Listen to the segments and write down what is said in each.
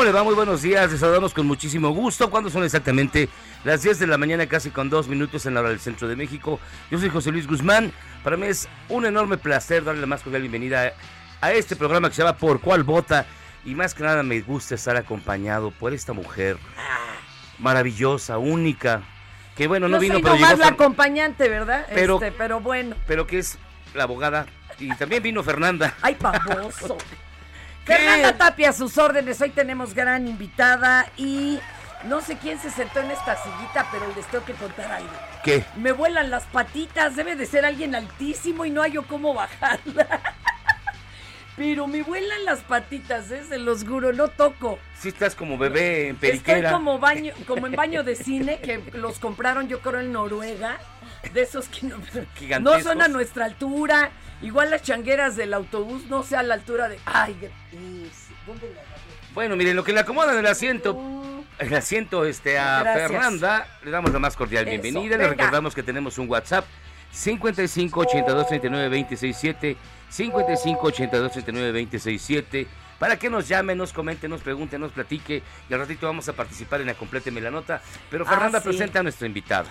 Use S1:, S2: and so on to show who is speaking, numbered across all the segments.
S1: ¿Cómo le va? Muy buenos días, les saludamos con muchísimo gusto. ¿Cuándo son exactamente las 10 de la mañana, casi con dos minutos en la hora del centro de México? Yo soy José Luis Guzmán. Para mí es un enorme placer darle la más cordial bienvenida a, este programa que se llama Por Cuál Vota. Y más que nada me gusta estar acompañado por esta mujer maravillosa, única. Que bueno, no
S2: Yo
S1: vino,
S2: soy
S1: pero llegó.
S2: la
S1: Fer-
S2: acompañante, ¿verdad?
S1: Pero-
S2: Este, pero bueno.
S1: Pero que es la abogada. Y también vino Fernanda.
S2: Ay, baboso. Fernanda Tapia, a sus órdenes. Hoy tenemos gran invitada y no sé quién se sentó en esta sillita, pero les tengo que contar algo.
S1: ¿Qué?
S2: Me vuelan las patitas, debe de ser alguien altísimo y no hay yo cómo bajarla. Pero me vuelan las patitas, ¿eh? se los juro, no toco.
S1: Si estás como bebé en
S2: Estoy
S1: periquera.
S2: como baño, como en baño de cine, que los compraron yo creo en Noruega, de esos que no, son a nuestra altura. Igual las changueras del autobús no sé a la altura de. Ay, ¿dónde la?
S1: Bueno, miren, lo que le acomodan el asiento, el asiento este, a
S2: Gracias.
S1: Fernanda, le damos la más cordial
S2: Eso,
S1: bienvenida. Le recordamos que tenemos un WhatsApp 55 82 39 26 7, 55 82 39 26 7, para que nos llame, nos comente, nos pregunte, nos platique. Y al ratito vamos a participar en la Compléteme la Nota. Pero
S2: Ah,
S1: Fernanda
S2: sí.
S1: presenta a nuestra invitada.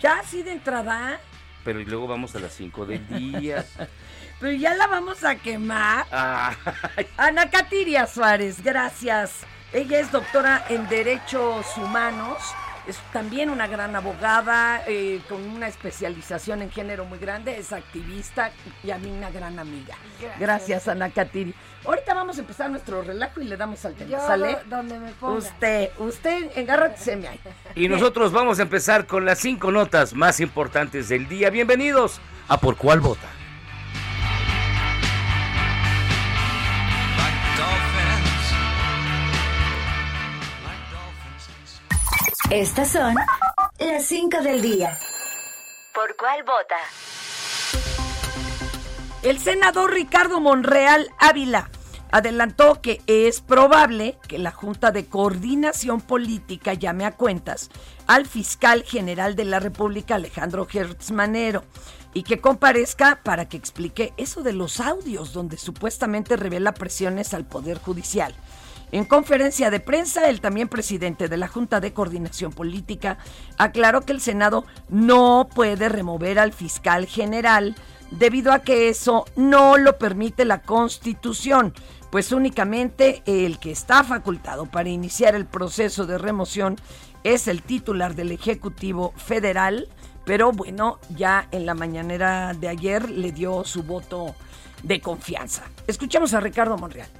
S2: Ya así de entrada,
S1: Pero luego vamos a las 5 del día.
S2: pero ya la vamos a quemar.
S1: Ah,
S2: Ana Katiria Suárez, gracias. Ella es doctora en Derechos Humanos, es también una gran abogada eh, con una especialización en género muy grande, es activista y a mí una gran amiga. Gracias, Ana Katiria. Ahorita vamos a empezar nuestro relajo y le damos al tema,
S3: Yo
S2: ¿sale?
S3: do- donde me ponga.
S2: Usted, usted, engárratese ahí.
S1: y nosotros vamos a empezar con las cinco notas más importantes del día. Bienvenidos a Por Cuál Vota.
S4: Estas son las 5 del día. ¿Por cuál vota?
S2: El senador Ricardo Monreal Ávila adelantó que es probable que la Junta de Coordinación Política llame a cuentas al fiscal general de la República, Alejandro Gertz Manero, y que comparezca para que explique eso de los audios donde supuestamente revela presiones al Poder Judicial. En conferencia de prensa, el también presidente de la Junta de Coordinación Política aclaró que el Senado no puede remover al fiscal general debido a que eso no lo permite la Constitución, pues únicamente el que está facultado para iniciar el proceso de remoción es el titular del Ejecutivo Federal, pero bueno, ya en la mañanera de ayer le dio su voto de confianza. Escuchamos a Ricardo Monreal.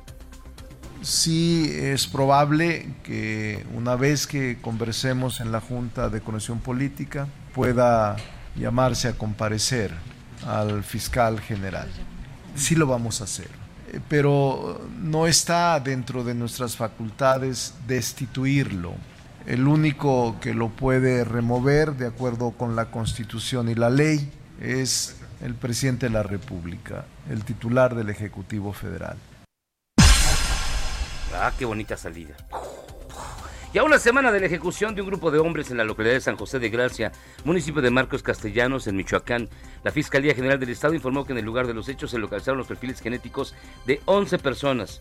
S3: Sí es probable que una vez que conversemos en la Junta de Conexión Política pueda llamarse a comparecer al fiscal general. Sí lo vamos a hacer, eh, pero no está dentro de nuestras facultades destituirlo. El único que lo puede remover de acuerdo con la Constitución y la ley es el presidente de la República, el titular del Ejecutivo Federal.
S1: Ah, qué bonita salida. Y a una semana de la ejecución de un grupo de hombres en la localidad de San José de Gracia, municipio de Marcos Castellanos, en Michoacán, la Fiscalía General del Estado informó que en el lugar de los hechos se localizaron los perfiles genéticos de 11 personas,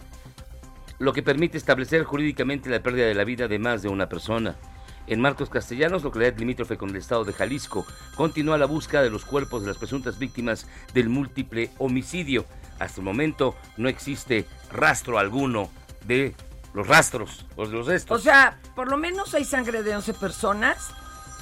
S1: lo que permite establecer jurídicamente la pérdida de la vida de más de una persona. En Marcos Castellanos, localidad limítrofe con el estado de Jalisco, continúa la búsqueda de los cuerpos de las presuntas víctimas del múltiple homicidio. Hasta el momento no existe rastro alguno de los rastros, los, los restos.
S2: O sea, por lo menos hay sangre de 11 personas.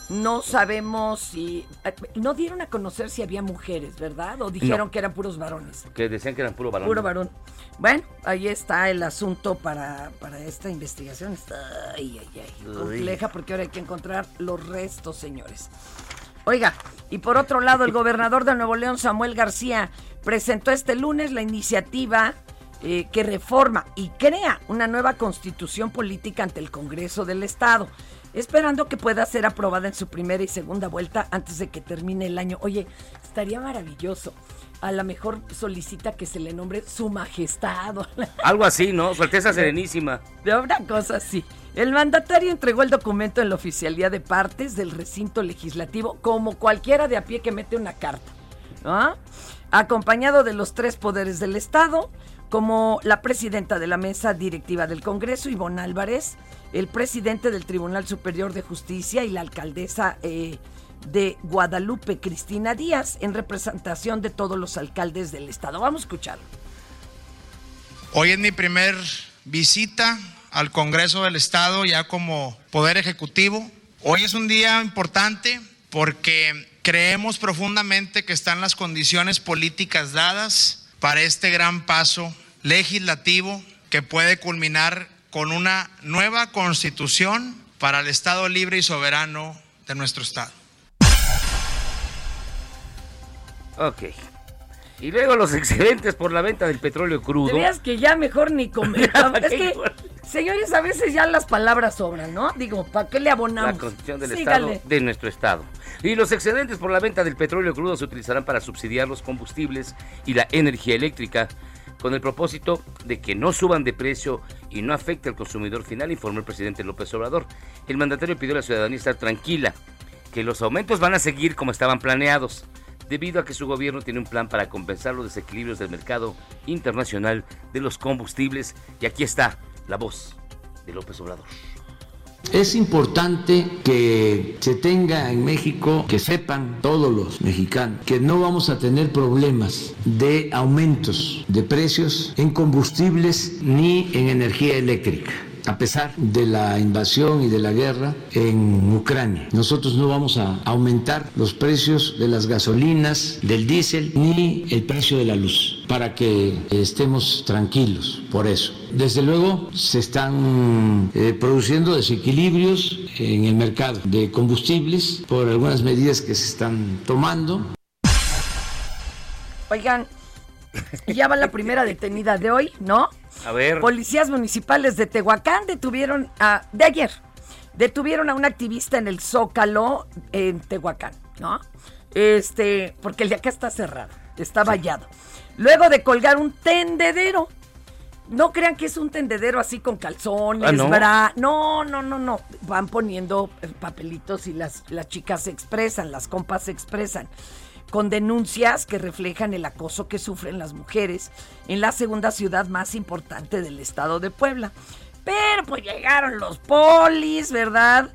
S2: No sabemos si... Eh, no dieron a conocer si había mujeres, ¿verdad? O dijeron que eran puros varones.
S1: Que decían que eran puro varón.
S2: Puro varón. Bueno, ahí está el asunto para, para esta investigación. Está ay, ay, ay, compleja porque ahora hay que encontrar los restos, señores. Oiga, y por otro lado, el gobernador de Nuevo León, Samuel García, presentó este lunes la iniciativa eh, que reforma y crea una nueva constitución política ante el Congreso del Estado, esperando que pueda ser aprobada en su primera y segunda vuelta antes de que termine el año. Oye, estaría maravilloso. A lo mejor solicita que se le nombre Su Majestad.
S1: Algo así, ¿no? Su Alteza Serenísima.
S2: De una cosa así. El mandatario entregó el documento en la oficialía de partes del recinto legislativo, como cualquiera de a pie que mete una carta. ¿ah? Acompañado de los tres poderes del Estado, como la presidenta de la mesa directiva del Congreso, Ivonne Álvarez, el presidente del Tribunal Superior de Justicia y la alcaldesa eh, de Guadalupe, Cristina Díaz, en representación de todos los alcaldes del estado. Vamos a escucharlo.
S5: Hoy es mi primer visita al Congreso del Estado ya como Poder Ejecutivo. Hoy es un día importante porque creemos profundamente que están las condiciones políticas dadas para este gran paso legislativo que puede culminar con una nueva constitución para el Estado libre y soberano de nuestro Estado.
S1: Y luego los excedentes por la venta del petróleo crudo.
S2: Veas que ya mejor ni comentamos. es que, señores, a veces ya las palabras sobran, ¿no? Digo, ¿para qué le abonamos?
S1: La constitución del Estado, de nuestro Estado. Y los excedentes por la venta del petróleo crudo se utilizarán para subsidiar los combustibles y la energía eléctrica, con el propósito de que no suban de precio y no afecte al consumidor final, informó el presidente López Obrador. El mandatario pidió a la ciudadanía estar tranquila, que los aumentos van a seguir como estaban planeados debido a que su gobierno tiene un plan para compensar los desequilibrios del mercado internacional de los combustibles. Y aquí está la voz de López Obrador.
S6: Es importante que se tenga en México, que sepan todos los mexicanos, que no vamos a tener problemas de aumentos de precios en combustibles ni en energía eléctrica a pesar de la invasión y de la guerra en Ucrania. Nosotros no vamos a aumentar los precios de las gasolinas, del diésel, ni el precio de la luz, para que estemos tranquilos por eso. Desde luego se están eh, produciendo desequilibrios en el mercado de combustibles por algunas medidas que se están tomando.
S2: Oigan, ya va la primera detenida de hoy, ¿no?
S1: A ver.
S2: Policías municipales de Tehuacán detuvieron a, de ayer, detuvieron a un activista en el Zócalo en Tehuacán, ¿no? Este, porque el de acá está cerrado, está vallado. Luego de colgar un tendedero. No crean que es un tendedero así con calzones,
S1: Ah, ¿no?
S2: bra- No, no, no, no. Van poniendo eh, papelitos y las, las chicas se expresan, las compas se expresan con denuncias que reflejan el acoso que sufren las mujeres en la segunda ciudad más importante del estado de Puebla. Pero pues llegaron los polis, ¿verdad?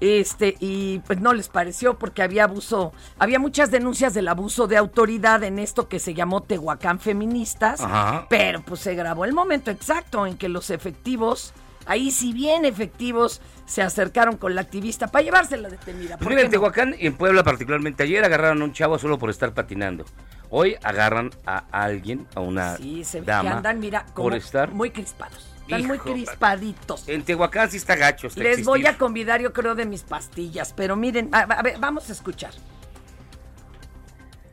S2: Este, y pues no les pareció porque había abuso, había muchas denuncias del abuso de autoridad en esto que se llamó Tehuacán Feministas,
S1: Ajá.
S2: pero pues se grabó el momento exacto en que los efectivos Ahí si bien efectivos se acercaron con la activista para llevársela detenida.
S1: Pues mira, en Tehuacán y en Puebla particularmente, ayer agarraron a un chavo solo por estar patinando. Hoy agarran a alguien, a una
S2: sí, se
S1: dama,
S2: que andan, mira,
S1: por estar
S2: muy crispados. Están muy crispaditos.
S1: En Tehuacán sí está gacho.
S2: Les voy a convidar, yo creo, de mis pastillas. Pero miren, a, ver, vamos a escuchar.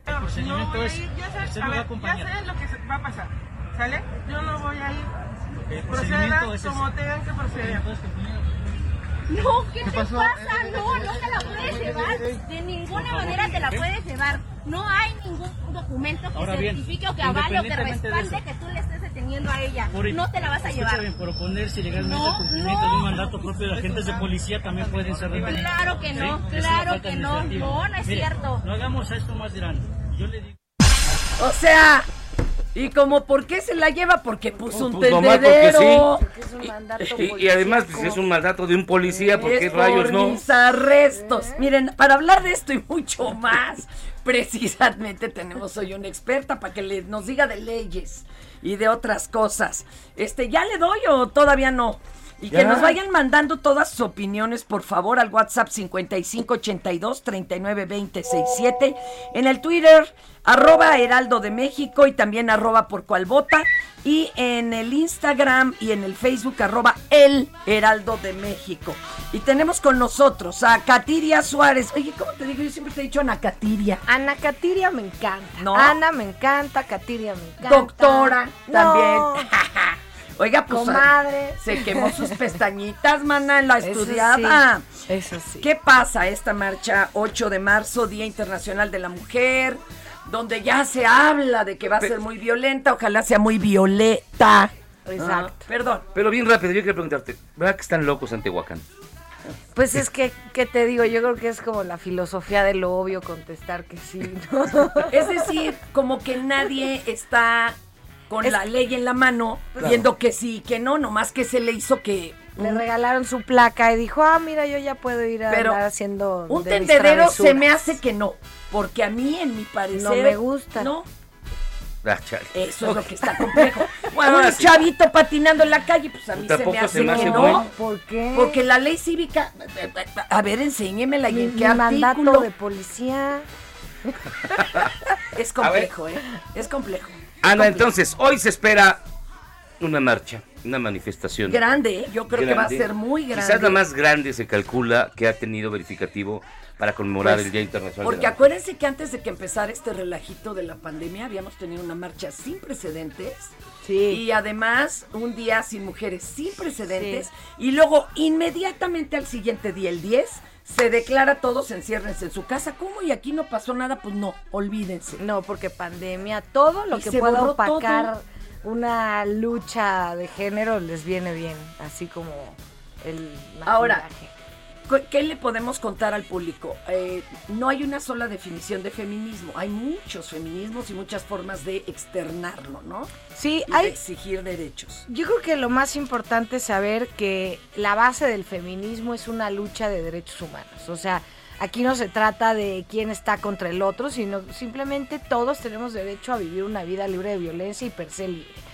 S7: El procedimiento es, ya sé, a ver, ya sé lo que va a pasar, ¿sale? Yo no voy a ir. Procedan como tengan que proceder.
S8: No, ¿qué, te pasa? No, no te la puedes llevar. De ninguna manera te la puedes llevar. No hay ningún documento que certifique o que avale o que respalde que tú le estés deteniendo a ella. no te la vas a llevar.
S7: Bien, por oponerse ilegalmente al cumplimiento de un mandato propio de agentes de policía también pueden ser detenidos.
S8: Claro que no, claro que no. No, no es cierto.
S7: No hagamos esto más grande. Yo le digo.
S2: O sea, y como, ¿por qué se la lleva? Porque puso un pues tendedero.
S1: Sí. y, además, pues, es un mandato de un policía, ¿por qué rayos no?
S2: mis arrestos. Miren, para hablar de esto y mucho más, precisamente tenemos hoy una experta para que le, nos diga de leyes y de otras cosas. Este, ¿ya le doy o todavía no? Y que nos vayan mandando todas sus opiniones, por favor, al WhatsApp 5582 392067, en el Twitter, arroba Heraldo de México y también arroba por cual vota, y en el Instagram y en el Facebook, arroba El Heraldo de México. Y tenemos con nosotros a Katiria Suárez. Oye, ¿cómo te digo? Yo siempre te he dicho Ana Katiria.
S9: Ana Katiria me encanta. ¿No? Ana me encanta, Katiria me encanta.
S2: Doctora, también. Oiga, pues Comadre. se quemó sus pestañitas, mana, en la estudiada.
S9: Eso sí.
S2: ¿Qué pasa esta marcha 8 de marzo, Día Internacional de la Mujer, donde ya se habla de que va a ser muy violenta, ojalá sea muy violeta.
S9: Exacto.
S2: perdón.
S1: Pero bien rápido, yo quiero preguntarte, ¿verdad que están locos en Tehuacán?
S9: Pues es que, ¿qué te digo? Yo creo que es como la filosofía de lo obvio contestar que sí.
S2: es decir, como que nadie está con la ley en la mano, viendo que sí, que no, nomás que se le hizo que...
S9: Le regalaron su placa y dijo, ah, mira, yo ya puedo ir a andar haciendo...
S2: Un tendedero se me hace que no, porque a mí, en mi parecer...
S9: No me gusta.
S2: No,
S1: ah,
S2: eso es lo que está complejo. Bueno, un chavito patinando en la calle, pues a mí se me hace, que no.
S9: ¿Por qué?
S2: Porque la ley cívica, a ver, enséñemela y en qué
S9: mandato de policía.
S2: es complejo, ¿eh? Es complejo.
S1: Ana, entonces, hoy se espera una marcha, una manifestación.
S2: Grande, ¿eh? yo creo que va a ser muy grande.
S1: Quizás la más grande se calcula que ha tenido verificativo para conmemorar pues, el Día Internacional.
S2: Porque acuérdense que antes de que empezara este relajito de la pandemia, habíamos tenido una marcha sin precedentes.
S9: Sí.
S2: Y además, un día sin mujeres sin precedentes. Y luego, inmediatamente al siguiente día, el 10, se declara todos enciérrense en su casa. ¿Cómo? Y aquí no pasó nada, pues no, olvídense.
S9: No, porque pandemia, todo lo que pueda opacar una lucha de género les viene bien, así como el
S2: Ahora, ¿Qué le podemos contar al público? Eh, no hay una sola definición de feminismo, hay muchos feminismos y muchas formas de externarlo, ¿no?
S9: Sí, hay...
S2: De exigir derechos.
S9: Yo creo que lo más importante es saber que la base del feminismo es una lucha de derechos humanos, o sea, aquí no se trata de quién está contra el otro, sino simplemente todos tenemos derecho a vivir una vida libre de violencia y per se libre.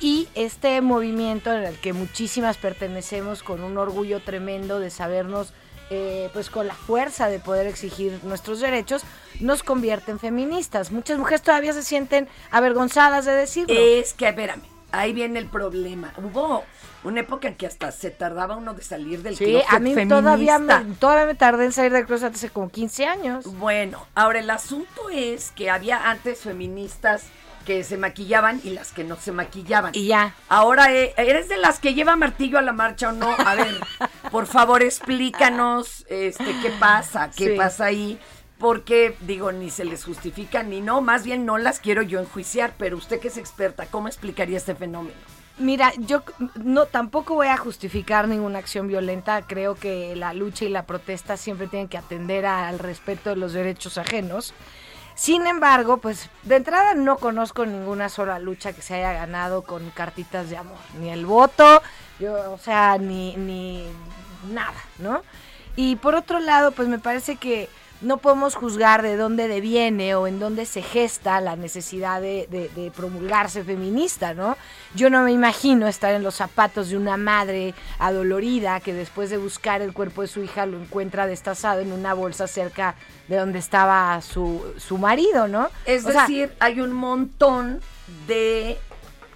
S9: Y este movimiento en el que muchísimas pertenecemos con un orgullo tremendo de sabernos eh, pues con la fuerza de poder exigir nuestros derechos, nos convierte en feministas. Muchas mujeres todavía se sienten avergonzadas de decirlo.
S2: Es que, espérame, ahí viene el problema. Hubo una época en que hasta se tardaba uno de salir del
S9: sí, a mí todavía me, todavía me tardé en salir del closet hace como 15 años.
S2: Bueno, ahora el asunto es que había antes feministas que se maquillaban y las que no se maquillaban.
S9: Y ya.
S2: Ahora, eh, ¿eres de las que lleva martillo a la marcha o no? A ver, por favor, explícanos este, qué pasa, qué pasa ahí. Porque, digo, ni se les justifica ni no, más bien no las quiero yo enjuiciar, pero usted que es experta, ¿cómo explicaría este fenómeno?
S9: Mira, yo no tampoco voy a justificar ninguna acción violenta. Creo que la lucha y la protesta siempre tienen que atender al respeto de los derechos ajenos. Sin embargo, pues de entrada no conozco ninguna sola lucha que se haya ganado con cartitas de amor, ni el voto, yo, o sea, ni, ni nada, ¿no? Y por otro lado, pues me parece que no podemos juzgar de dónde deviene o en dónde se gesta la necesidad de, de, promulgarse feminista, ¿no? Yo no me imagino estar en los zapatos de una madre adolorida que después de buscar el cuerpo de su hija lo encuentra destazado en una bolsa cerca de donde estaba su, su marido, ¿no?
S2: Es decir, hay un montón de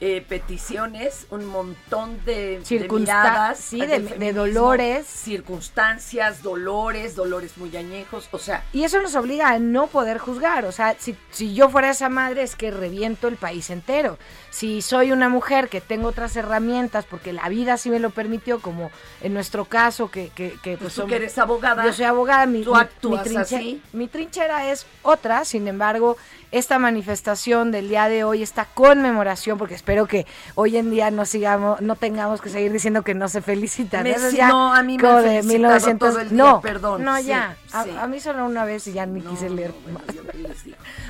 S2: eh, peticiones, un montón de,
S9: circunstancias, de, dolores,
S2: circunstancias, dolores, dolores muy añejos, o sea.
S9: Y eso nos obliga a no poder juzgar, o sea, si, si yo fuera esa madre es que reviento el país entero. Si soy una mujer que tengo otras herramientas, porque la vida sí me lo permitió, como en nuestro caso, que... que, que
S2: pues, tú que eres abogada.
S9: Yo soy abogada, mi,
S2: tú actúas así.
S9: mi trinchera es otra, sin embargo, esta manifestación del día de hoy, esta conmemoración, porque espero que hoy en día no sigamos, no tengamos que seguir diciendo que no se felicitan.
S2: no, a mí me han de 1900, todo el día,
S9: no,
S2: perdón.
S9: No, ya. A, mí solo una vez y ya ni quise leer más. Bueno,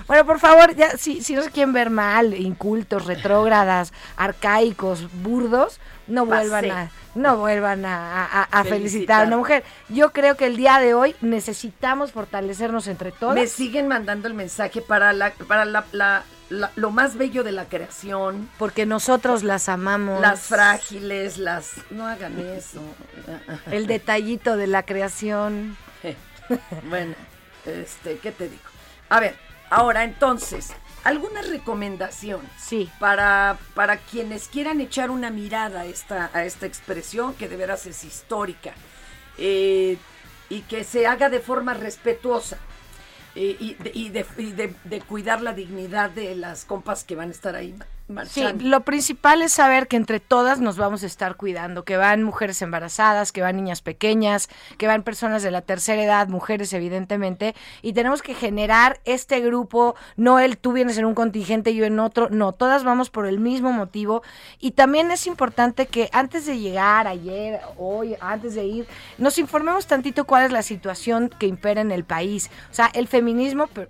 S9: por favor, ya, si, si no se quieren ver mal, incultos, retrógradas, arcaicos, burdos, no vuelvan a no vuelvan a, felicitar. a una mujer. Yo creo que el día de hoy necesitamos fortalecernos entre todos.
S2: Me siguen mandando el mensaje para la, para la, lo más bello de la creación.
S9: Porque nosotros las amamos.
S2: Las frágiles, las... No hagan eso.
S9: El detallito de la creación.
S2: bueno, este, ¿qué te digo? A ver, ahora entonces, ¿Alguna recomendación?
S9: Sí.
S2: Para, para quienes quieran echar una mirada a esta, a esta expresión, que de veras es histórica, eh, y que se haga de forma respetuosa. Eh, y, y, de, y de, cuidar la dignidad de las compas que van a estar ahí
S9: Sí, lo principal es saber que entre todas nos vamos a estar cuidando, que van mujeres embarazadas, que van niñas pequeñas, que van personas de la tercera edad, mujeres evidentemente, y tenemos que generar este grupo, no el tú vienes en un contingente, y yo en otro, no, todas vamos por el mismo motivo, y también es importante que antes de llegar, ayer, hoy, antes de ir, nos informemos tantito cuál es la situación que impera en el país, o sea, el feminismo por,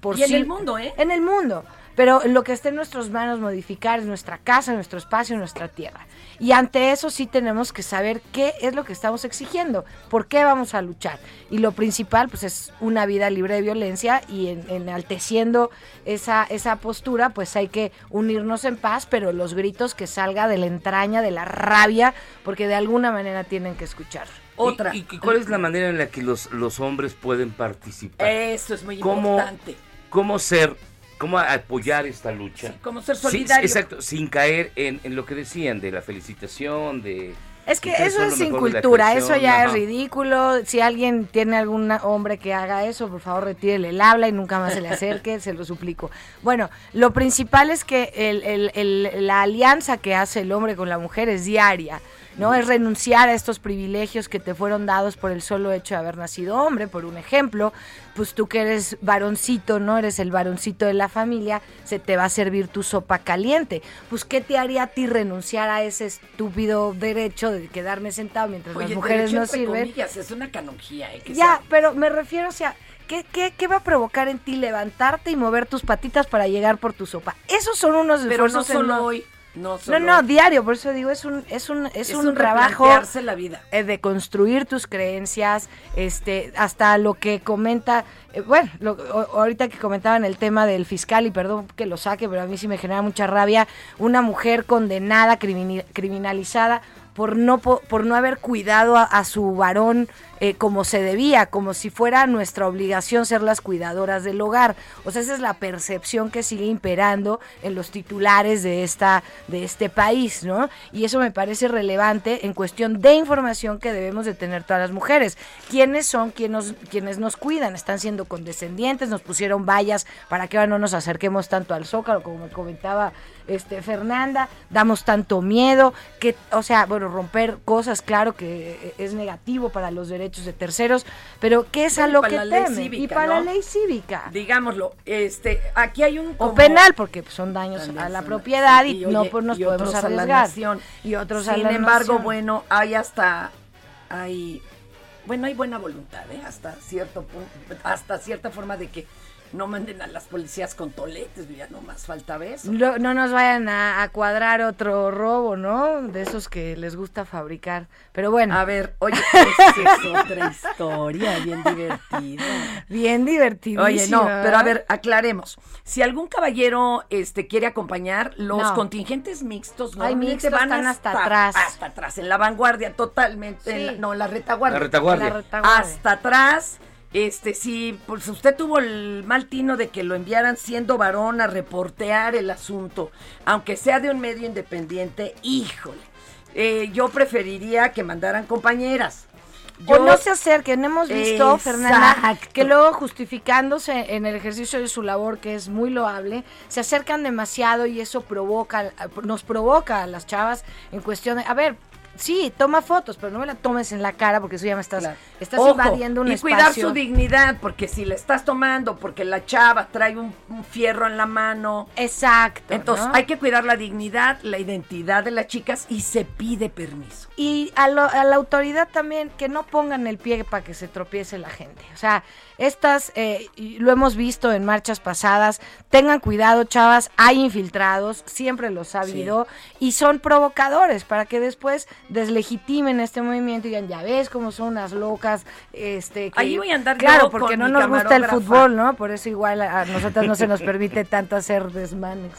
S9: por
S2: y en el mundo, ¿eh?
S9: En el mundo. Pero lo que esté en nuestras manos modificar es nuestra casa, nuestro espacio, nuestra tierra. Y ante eso sí tenemos que saber qué es lo que estamos exigiendo, por qué vamos a luchar. Y lo principal pues es una vida libre de violencia y en, enalteciendo esa, esa postura pues hay que unirnos en paz, pero los gritos que salga de la entraña, de la rabia, porque de alguna manera tienen que escuchar.
S1: Otra. ¿Y, cuál es la manera en la que los, los hombres pueden participar?
S2: Eso es muy importante.
S1: ¿Cómo ser cómo apoyar esta lucha.
S2: Sí, cómo ser solidario.
S1: exacto, sin caer en, lo que decían de la felicitación, de...
S9: Es que eso es sin cultura, eso ya es ridículo. Si alguien tiene algún hombre que haga eso, por favor retírele el habla y nunca más se le acerque, se lo suplico. Bueno, lo principal es que el, la alianza que hace el hombre con la mujer es diaria. ¿No? Es renunciar a estos privilegios que te fueron dados por el solo hecho de haber nacido hombre, por un ejemplo, pues tú que eres varoncito, ¿no? Eres el varoncito de la familia, se te va a servir tu sopa caliente. Pues ¿qué te haría a ti renunciar a ese estúpido derecho de quedarme sentado mientras las mujeres no sirven?
S2: es una canonjía, ¿eh?
S9: ya, pero me refiero, o sea, ¿Qué, ¿Qué, qué, va a provocar en ti levantarte y mover tus patitas para llegar por tu sopa? Esos son unos
S2: Pero no solo hoy. No,
S9: no, diario, por eso digo, es un, es un, es, un, trabajo
S2: la vida.
S9: Eh, de construir tus creencias, este, hasta lo que comenta, eh, bueno, ahorita que comentaban el tema del fiscal, y perdón que lo saque, pero a mí sí me genera mucha rabia, una mujer condenada, criminalizada, por no, por no haber cuidado a, su varón eh, como se debía, como si fuera nuestra obligación ser las cuidadoras del hogar. O sea, esa es la percepción que sigue imperando en los titulares de, esta, de este país, ¿no? Y eso me parece relevante en cuestión de información que debemos de tener todas las mujeres. ¿Quiénes son quienes nos, quienes nos cuidan? Están siendo condescendientes, nos pusieron vallas para que ahora no nos acerquemos tanto al zócalo, como me comentaba este, Fernanda, damos tanto miedo, que, o sea, bueno, romper cosas, claro que es negativo para los derechos de terceros, pero ¿qué es a lo que teme? y para la ley cívica.
S2: Digámoslo, este, aquí hay un...
S9: O penal, porque son daños a la propiedad y, no pues, nos podemos arriesgar.
S2: y otros Sin embargo, bueno, hay hasta, hay, bueno, hay buena voluntad, ¿eh? hasta cierto punto, hasta cierta forma de que no manden a las policías con toletes, ya no más falta eso.
S9: No, no nos vayan a, a cuadrar otro robo, ¿no? De esos que les gusta fabricar. Pero bueno.
S2: A ver, oye, esa es otra historia bien divertida.
S9: Bien divertida.
S2: Oye, no, pero a ver, aclaremos. Si algún caballero este quiere acompañar, los
S9: No.
S2: contingentes mixtos
S9: Ay, mixtos
S2: van
S9: están hasta atrás.
S2: Hasta atrás, en la vanguardia totalmente. en la- no, en la retaguardia.
S1: La retaguardia.
S9: La retaguardia.
S2: Hasta atrás. Este, si pues usted tuvo el mal tino de que lo enviaran siendo varón a reportear el asunto, aunque sea de un medio independiente, híjole, eh, yo preferiría que mandaran compañeras.
S9: O
S2: Yo-
S9: no se acerquen, hemos visto, Fernanda, que luego justificándose en el ejercicio de su labor, que es muy loable, se acercan demasiado y eso provoca, nos provoca a las chavas en cuestión de, a ver, sí, toma fotos, pero no me la tomes en la cara porque eso ya me estás, estás
S2: Ojo,
S9: invadiendo un
S2: y
S9: espacio.
S2: cuidar su dignidad, porque si la estás tomando, porque la chava trae un, un fierro en la mano.
S9: Exacto.
S2: Entonces
S9: ¿no?
S2: hay que cuidar la dignidad, la identidad de las chicas y se pide permiso.
S9: Y a, lo- a la autoridad también que no pongan el pie para que se tropiece la gente. O sea, estas, eh, lo hemos visto en marchas pasadas, tengan cuidado, chavas, hay infiltrados, siempre los ha habido, y son provocadores para que después deslegitimen este movimiento y digan, ya ves cómo son unas locas. Este, que-
S2: Ahí voy a andar
S9: Claro, porque no nos gusta el fútbol, ¿no? Por eso igual a, a nosotras no se nos permite tanto hacer desmanes.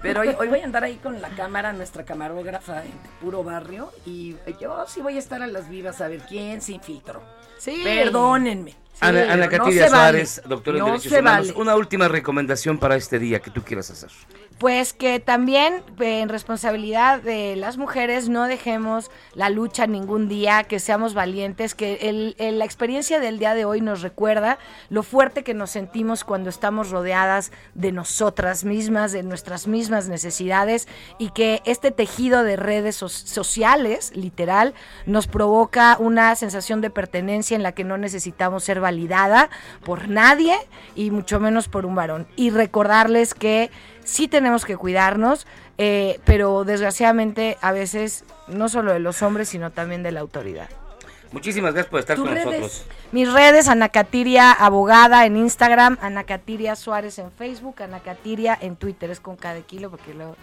S2: Pero hoy, hoy voy a andar ahí con la cámara, nuestra camarógrafa en puro barrio, y yo sí voy a estar a las vivas a ver quién se infiltró.
S9: Sí.
S2: Perdónenme.
S1: Ana, Ana
S2: no vale.
S1: Suárez, doctora en
S2: No
S1: Derechos
S2: se
S1: Humanos,
S2: vale.
S1: una última recomendación para este día que tú quieras hacer.
S9: Pues que también eh, en responsabilidad de las mujeres no dejemos la lucha ningún día, que seamos valientes, que el- el- la experiencia del día de hoy nos recuerda lo fuerte que nos sentimos cuando estamos rodeadas de nosotras mismas, de nuestras mismas necesidades y que este tejido de redes so- sociales, literal, nos provoca una sensación de pertenencia en la que no necesitamos ser validada por nadie y mucho menos por un varón. Y recordarles que sí tenemos que cuidarnos, eh, pero desgraciadamente a veces no solo de los hombres, sino también de la autoridad.
S1: Muchísimas gracias por estar
S9: ¿Tus
S1: con
S9: redes?
S1: nosotros.
S9: Mis redes, Ana Catiria Abogada en Instagram, Ana Catiria Suárez en Facebook, Ana Catiria en Twitter, es con cada kilo porque luego...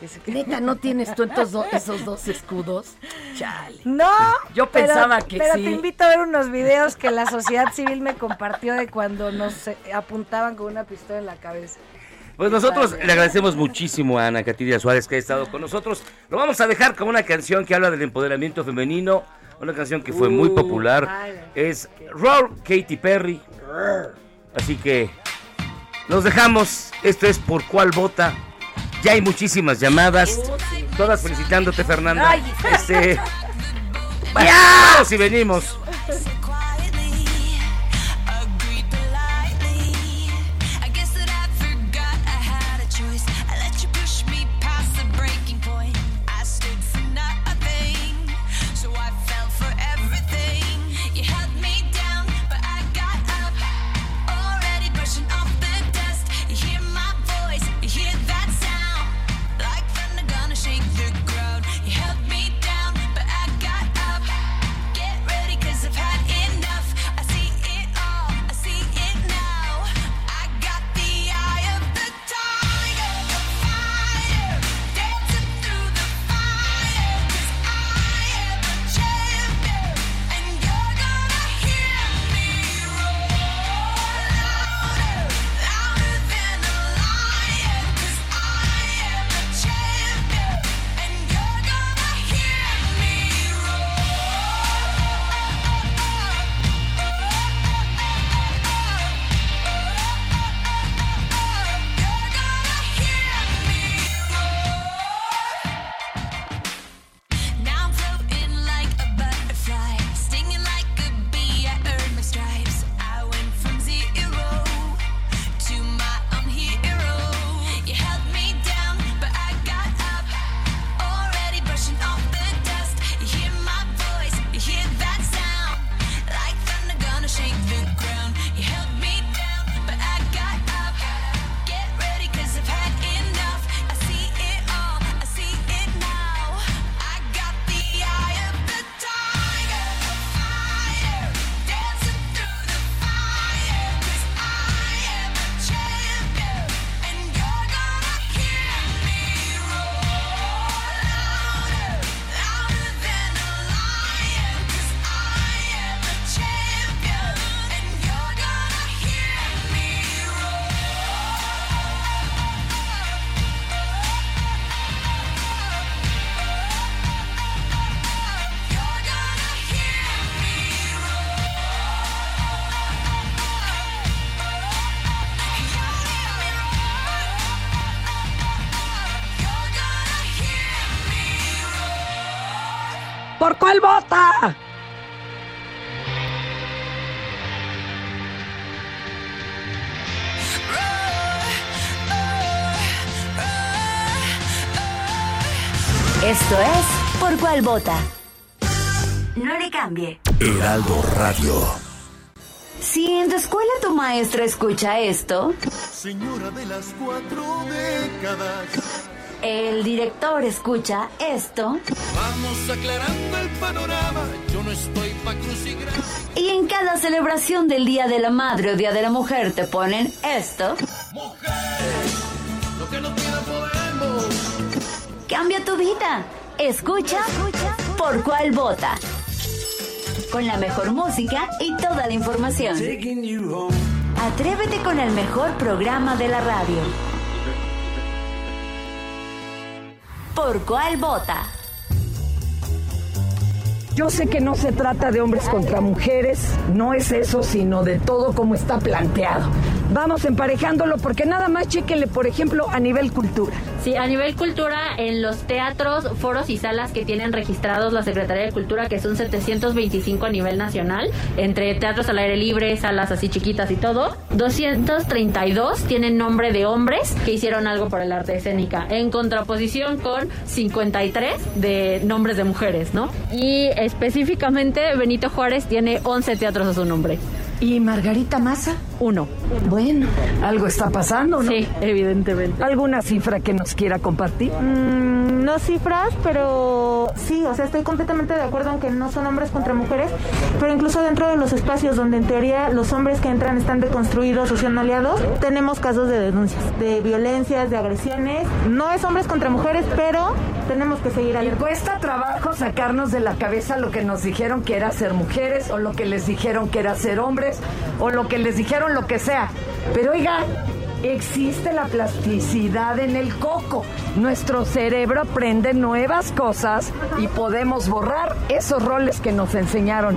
S9: que se-
S2: Neta, ¿no tienes tú estos do- esos dos escudos? Chale.
S9: No,
S2: Yo
S9: pero-
S2: pensaba que
S9: pero
S2: sí.
S9: te invito a ver unos videos que la sociedad civil me compartió de cuando nos eh, apuntaban con una pistola en la cabeza.
S1: Pues nosotros le agradecemos muchísimo a Ana Catiria Suárez que ha estado con nosotros. Lo vamos a dejar con una canción que habla del empoderamiento femenino, una canción que fue muy
S9: Uh,
S1: popular. Es Roar Katy Perry. Así que nos dejamos. Esto es Por Cuál Vota. Ya hay muchísimas llamadas. Todas felicitándote, Fernanda. Este. Vamos y venimos.
S4: Esto es Por cuál vota. No le cambie.
S10: Heraldo Radio.
S4: Si en tu escuela tu maestra escucha esto,
S11: Señora de las cuatro décadas.
S4: el director escucha esto,
S11: Vamos aclarando el panorama. Yo no estoy pa'
S4: y en cada celebración del Día de la Madre o Día de la Mujer te ponen esto,
S11: Lo
S4: cambia tu vida. Escucha por cuál vota. Con la mejor música y toda la información. Atrévete con el mejor programa de la radio. ¿Por cuál vota?
S2: Yo sé que no se trata de hombres contra mujeres, no es eso, sino de todo como está planteado. Vamos emparejándolo porque nada más chéquenle, por ejemplo, a nivel cultura.
S12: Sí, a nivel cultura, en los teatros, foros y salas que tienen registrados la Secretaría de Cultura, que son 725 a nivel nacional, entre teatros al aire libre, salas así chiquitas y todo, 232 tienen nombre de hombres que hicieron algo por el arte escénica, en contraposición con 53 de nombres de mujeres, ¿no? Y específicamente Benito Juárez tiene 11 teatros a su nombre.
S2: ¿Y Margarita Massa?
S12: Uno.
S2: Bueno, algo está pasando, ¿no?
S12: Sí, evidentemente.
S2: ¿Alguna cifra que nos quiera compartir?
S13: Mm, no cifras, pero sí, o sea, estoy completamente de acuerdo en que no son hombres contra mujeres, pero incluso dentro de los espacios donde en teoría los hombres que entran están deconstruidos o son aliados, tenemos casos de denuncias, de violencias, de agresiones. No es hombres contra mujeres, pero tenemos que seguir alerta.
S2: cuesta trabajo sacarnos de la cabeza lo que nos dijeron que era ser mujeres o lo que les dijeron que era ser hombres o lo que les dijeron lo que sea. Pero oiga, existe la plasticidad en el coco. Nuestro cerebro aprende nuevas cosas y podemos borrar esos roles que nos enseñaron.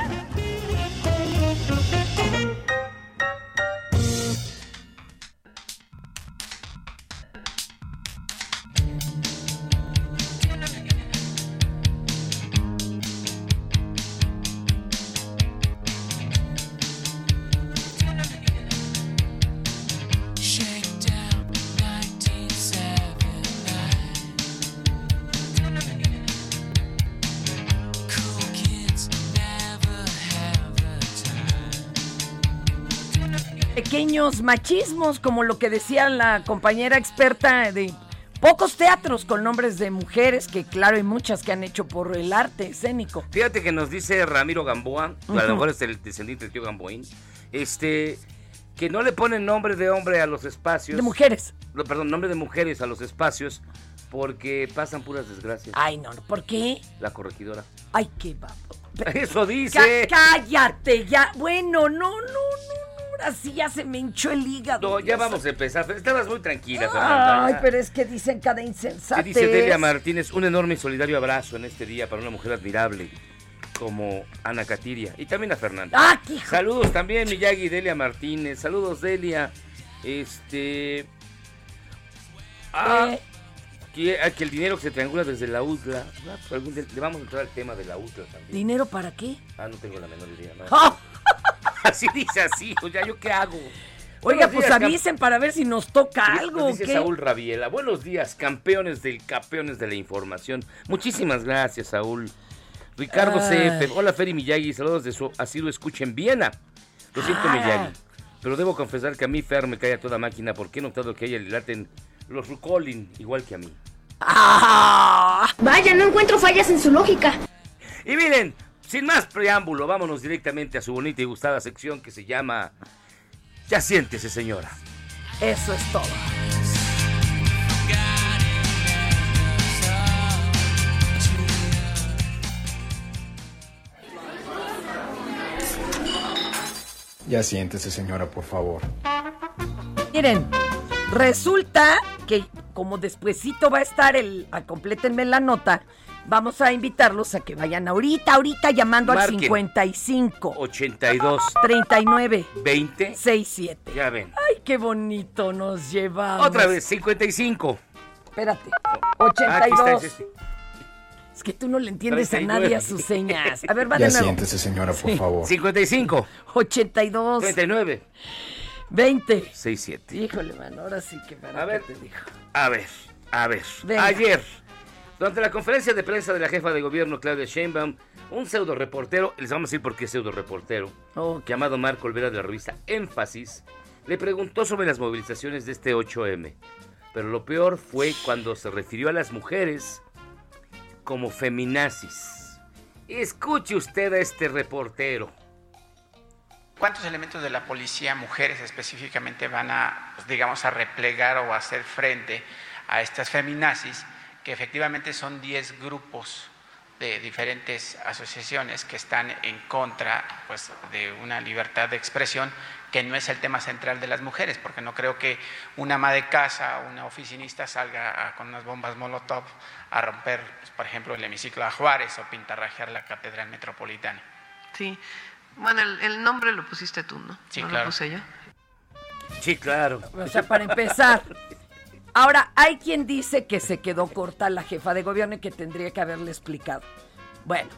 S2: Pequeños machismos, como lo que decía la compañera experta de pocos teatros con nombres de mujeres, que claro, hay muchas que han hecho por el arte escénico.
S1: Fíjate que nos dice Ramiro Gamboa, a lo mejor es el descendiente del tío Gamboín, este, que no le ponen nombre de hombre a los espacios.
S2: De mujeres.
S1: No, perdón, nombre de mujeres a los espacios porque pasan puras desgracias.
S2: Ay, no, ¿por qué?
S1: La corregidora.
S2: Ay, qué va.
S1: Eso dice.
S2: Cá- cállate ya. Bueno, no, no, no, no. Ahora sí ya se me hinchó el hígado.
S1: No, ya vamos a empezar. Estabas muy tranquila, Fernanda.
S2: Ay, pero es que dicen cada
S1: ¿Qué
S2: insensatez.
S1: dice Delia Martínez? Un enorme y solidario abrazo en este día para una mujer admirable como Ana Catiria y también a Fernanda.
S2: ¡Ah, qué hijo!
S1: Saludos también, Miyagi y Delia Martínez. Saludos, Delia. Este. Ah,
S2: Eh.
S1: que, ah, que el dinero que se triangula desde la UTLA. Ah, pues algún le vamos a entrar al tema de la UTLA también.
S2: ¿Dinero para qué?
S1: Ah, no tengo la menor idea. no.
S2: ¡Ah!
S1: Así dice así, pues ya yo qué hago.
S2: Oiga,
S1: Buenos
S2: pues
S1: días,
S2: avisen para ver si nos toca
S1: Nos
S2: algo.
S1: dice
S2: ¿qué?
S1: Saúl Rabiela. Buenos días, campeones del campeones de la información. Muchísimas gracias, Saúl. Ricardo
S2: Ay.
S1: CF. Hola, Feri Miyagi. Saludos de su asiduo escucha en Viena. Lo siento,
S2: Ah.
S1: Miyagi. Pero debo confesar que a mí Fer me cae a toda máquina porque he notado que a ella le laten los Rucolin igual que a mí.
S8: Vaya, no encuentro fallas en su lógica.
S1: Y miren, sin más preámbulo, vámonos directamente a su bonita y gustada sección que se llama Ya siéntese, señora.
S2: Eso es todo.
S10: Ya siéntese, señora, por favor.
S2: Miren, resulta que como despuesito va a estar el, a complétenme la nota, vamos a invitarlos a que vayan ahorita, ahorita llamando
S1: Marquen.
S2: al 55
S1: 82
S2: 39
S1: 20
S2: 67.
S1: Ya ven.
S2: Ay, qué bonito nos llevamos.
S1: Otra vez, 55.
S2: Espérate.
S1: Ah, aquí está
S2: 82.
S1: ese.
S2: Es que tú no le entiendes
S1: 39.
S2: a nadie a sus señas. A ver, va
S10: Ya
S2: de nuevo.
S10: siéntese, señora, por
S2: Sí.
S10: favor.
S1: 55.
S2: 82.
S1: 39.
S2: 20.
S1: 67.
S2: Híjole, mano, ahora sí que para
S1: A ver.
S2: te dijo.
S1: A ver, a ver.
S2: Venga.
S1: Ayer, durante la conferencia de prensa de la jefa de gobierno Claudia Sheinbaum, un pseudo reportero, les vamos a decir por qué pseudo reportero, llamado Marco Olvera de la revista Énfasis, le preguntó sobre las movilizaciones de este 8M. Pero lo peor fue cuando se refirió a las mujeres como feminazis. Escuche usted a este reportero.
S14: ¿Cuántos elementos de la policía, mujeres específicamente, van a, pues, digamos, a replegar o a hacer frente a estas feminazis, que efectivamente son 10 grupos de diferentes asociaciones que están en contra pues, de una libertad de expresión que no es el tema central de las mujeres, porque no creo que una ama de casa o una oficinista salga a- con unas bombas Molotov a romper, pues, por ejemplo, el hemiciclo a Juárez o pintarrajear la Catedral Metropolitana.
S15: Sí. Bueno, el, el nombre lo pusiste tú, ¿no?
S14: Sí,
S15: ¿No
S14: claro.
S15: lo puse yo?
S1: Sí, claro.
S2: O sea, para empezar. Ahora, hay quien dice que se quedó corta la jefa de gobierno y que tendría que haberle explicado. Bueno,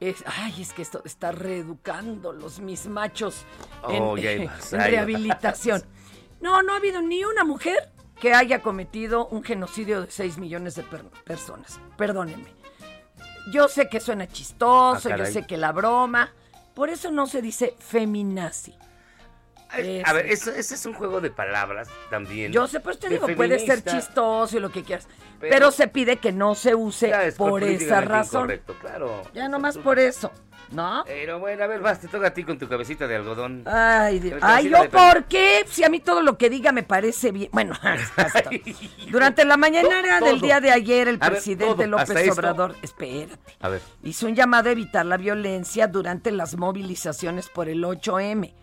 S2: es, ay, es que esto está reeducando los mis machos en,
S1: Oh,
S2: en rehabilitación. No, no ha habido ni una mujer que haya cometido un genocidio de 6 millones de per- personas. Perdónenme. Yo sé que suena chistoso,
S1: Ah,
S2: yo sé que la broma. Por eso no se dice feminazi.
S1: A ver, eso- ese es un juego de palabras también.
S2: Yo sé, pues te digo, puede ser
S1: feminista.
S2: chistoso y lo que quieras. Pero,
S1: Pero-
S2: se pide que no se use
S1: es
S2: por esa razón.
S1: incorrecto, claro.
S2: Ya nomás por eso, ¿no?
S1: Pero bueno, a ver, vas, te toca a ti con tu cabecita de algodón.
S2: Ay, Dios. Ay, ¿yo por qué? Si a mí todo lo que diga me parece bien. Bueno, hasta- durante la mañanera del día de ayer, el
S1: A ver,
S2: presidente
S1: todo,
S2: López
S1: hasta esto.
S2: Obrador, espérate,
S1: A ver.
S2: hizo un llamado a evitar la violencia durante las movilizaciones por el 8M.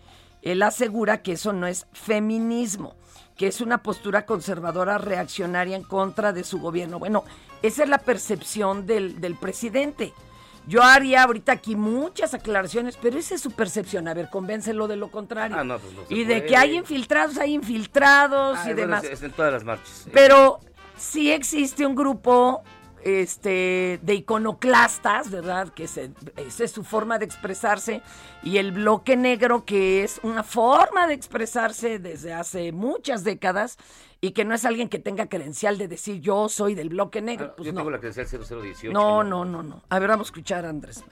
S2: Él asegura que eso no es feminismo, que es una postura conservadora reaccionaria en contra de su gobierno. Bueno, esa es la percepción del, del presidente. Yo haría ahorita aquí muchas aclaraciones, pero esa es su percepción. A ver, convéncelo de lo contrario.
S1: Ah, no, pues no
S2: y de que hay infiltrados, hay infiltrados
S1: Ah,
S2: y
S1: bueno,
S2: demás.
S1: es- en todas las marchas.
S2: Pero sí existe un grupo este, de iconoclastas, ¿verdad? Que se- esa es su forma de expresarse. Y el bloque negro, que es una forma de expresarse desde hace muchas décadas y que no es alguien que tenga credencial de decir yo soy del bloque negro.
S1: Ah,
S2: Pues
S1: yo
S2: no.
S1: tengo la credencial 0018.
S2: no, no, no, no. A ver, vamos a escuchar a Andrés.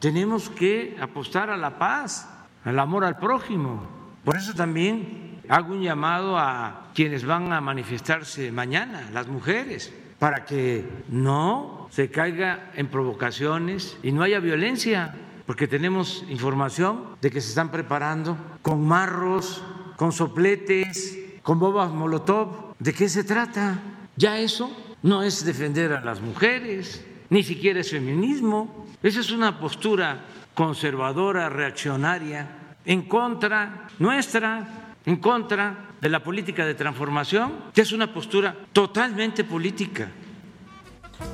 S16: Tenemos que apostar a la paz, al amor al prójimo. Por eso también hago un llamado a quienes van a manifestarse mañana, las mujeres, para que no se caiga en provocaciones y no haya violencia, porque tenemos información de que se están preparando con marros, con sopletes, con bombas molotov. ¿De qué se trata? Ya eso no es defender a las mujeres, ni siquiera es feminismo. Esa es una postura conservadora, reaccionaria, en contra nuestra, en contra de la política de transformación, que es una postura totalmente política.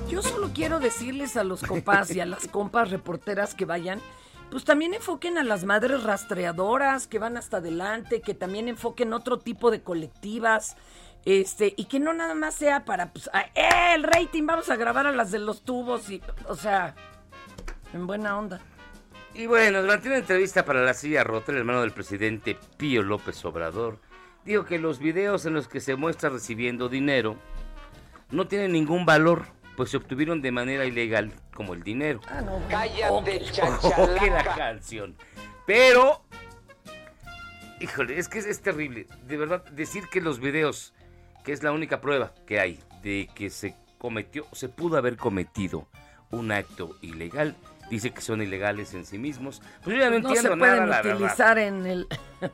S2: Yo solo quiero decirles a los compas y a las compas reporteras que vayan, pues también enfoquen a las madres rastreadoras que van hasta adelante, que también enfoquen otro tipo de colectivas, este, y que no nada más sea para, pues, ¡eh, el rating! Vamos a grabar a las de los tubos y, o sea, en buena onda.
S1: Y bueno, durante una entrevista para La Silla Rota, el hermano del presidente Pío López Obrador dijo que los videos en los que se muestra recibiendo dinero no tienen ningún valor, pues se obtuvieron de manera ilegal, como el dinero.
S2: Ah, no.
S17: Cállate,
S1: O que la canción. Pero, híjole, es que es, es terrible. De verdad, decir que los videos, que es la única prueba que hay de que se cometió, se pudo haber cometido un acto ilegal, dice que son ilegales en sí mismos. Pues yo ya no,
S2: no se
S1: entiendo
S2: pueden
S1: nada, la
S2: utilizar en el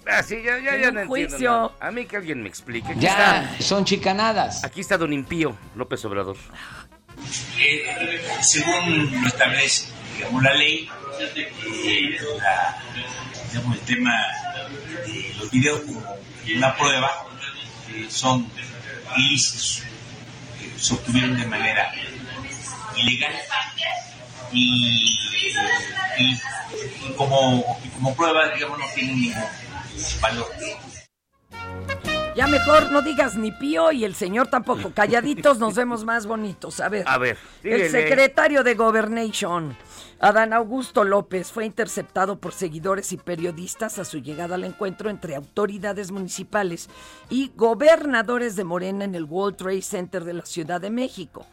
S1: Ah, sí, ya, ya,
S2: en
S1: ya
S2: un
S1: no entiendo
S2: juicio.
S1: nada. A mí que alguien me explique. Aquí
S6: Ya,
S1: está-
S6: son chicanadas.
S1: Aquí está Don Impío López Obrador.
S18: Eh, según lo establece digamos, la ley, eh, la- digamos, el tema de los videos como una prueba eh, son ilícitos, eh, se obtuvieron de manera ilegal y, y- y como, y como prueba, digamos, no tienen ningún valor.
S2: Ya mejor no digas ni pío y el señor tampoco. Calladitos nos vemos más bonitos. A ver.
S1: A ver,
S2: El secretario de Governation, Adán Augusto López, fue interceptado por seguidores y periodistas a su llegada al encuentro entre autoridades municipales y gobernadores de Morena en el World Trade Center de la Ciudad de México.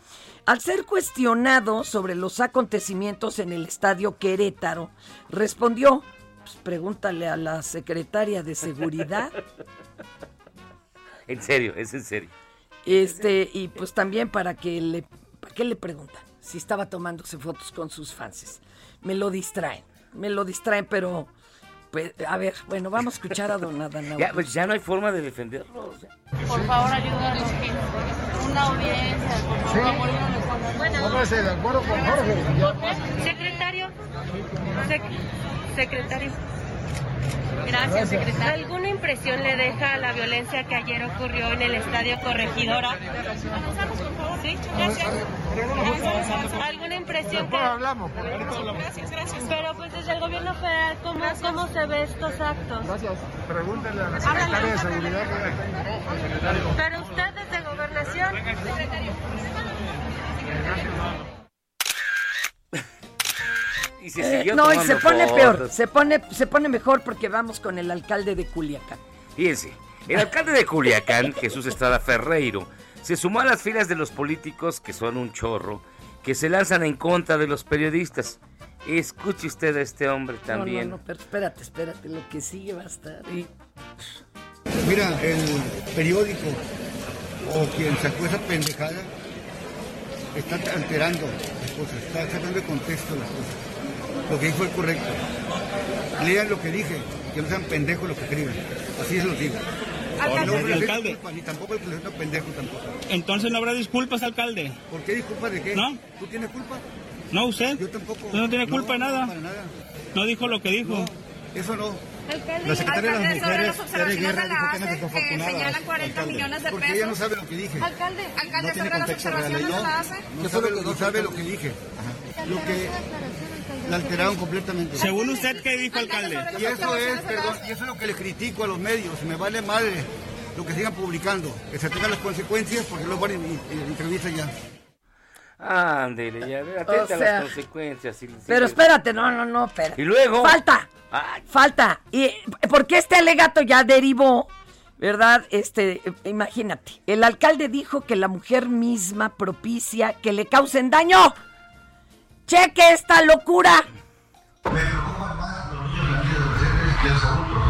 S2: Al ser cuestionado sobre los acontecimientos en el estadio Querétaro, respondió, pues pregúntale a la secretaria de Seguridad.
S1: En serio, es en serio.
S2: Este, y pues también para que le, ¿para qué le preguntan? Si estaba tomándose fotos con sus fans. Me lo distraen, me lo distraen, pero, pues, a ver, bueno, vamos a escuchar a don Adán
S1: Ya, pues ya no hay forma de defenderlo. o sea.
S8: Por favor, ayúdanos. Una audiencia, por favor. Bueno,
S19: Póngase de acuerdo con Jorge.
S8: secretario. Sec- secretario. Gracias, secretario. ¿Alguna impresión le deja la violencia que ayer ocurrió en el estadio Corregidora? Sí, gracias. ¿Alguna impresión que...
S19: hablamos.
S8: Gracias, gracias. Pero pues desde el gobierno federal, ¿cómo, cómo se ve estos actos?
S19: Gracias. Pregúntale a la secretaria de Seguridad.
S8: Pero usted desde gobernación.
S1: Y se
S2: Eh,
S1: siguió
S2: no, y se pone
S1: fotos.
S2: peor, se pone, se pone mejor porque vamos con el alcalde de Culiacán.
S1: Fíjense, el alcalde de Culiacán, Jesús Estrada Ferreiro, se sumó a las filas de los políticos, que son un chorro, que se lanzan en contra de los periodistas. Escuche usted a este hombre también.
S2: No, no, no, pero espérate, espérate, lo que sigue va a estar.
S19: Mira, el periódico o quien sacó esa pendejada está alterando las cosas, está sacando de contexto las cosas. Lo que dijo es correcto. Lean lo que dije, que no sean pendejos los que escriben. Así se los digo.
S20: Alcalde.
S19: No
S20: Alcalde.
S19: disculpas, ni tampoco el presidente pendejo tampoco.
S20: Entonces no habrá disculpas, alcalde.
S19: ¿Por qué disculpas de qué?
S20: ¿No?
S19: ¿Tú tienes culpa?
S20: No, usted.
S19: Yo tampoco.
S20: Usted no tiene culpa de
S19: No,
S20: nada.
S19: para nada.
S20: No dijo lo que dijo.
S19: Eso no.
S20: Alcalde,
S19: La secretaria de las
S20: alcalde, sobre
S19: mujeres,
S20: las
S19: Guerra,
S20: de la
S19: dijo que
S20: señalan 40
S19: alcalde.
S20: millones de
S19: Porque ella no
S20: pesos.
S19: sabe lo que dije.
S20: Alcalde, alcalde,
S19: no
S20: sobre las observaciones de
S19: No,
S20: la ACE.
S19: no sabe, no sabe lo que dije. Lo que la alteraron completamente.
S20: Según usted, ¿qué dijo, alcalde?
S19: Y eso es, perdón, y eso es lo que le critico a los medios. Me vale madre lo que sigan publicando. Que se tengan las consecuencias porque luego van en, en- en entrevistas ya.
S1: Ándele, ya, atenta
S2: O
S1: a las consecuencias. sí, sí,
S2: Pero espérate, no, no, no, espérate.
S1: Y luego.
S2: Falta,
S1: Ay,
S2: falta. Y porque este alegato ya derivó, ¿verdad? Este, imagínate, el alcalde dijo que la mujer misma propicia que le causen daño. Cheque esta locura.
S19: que los adultos.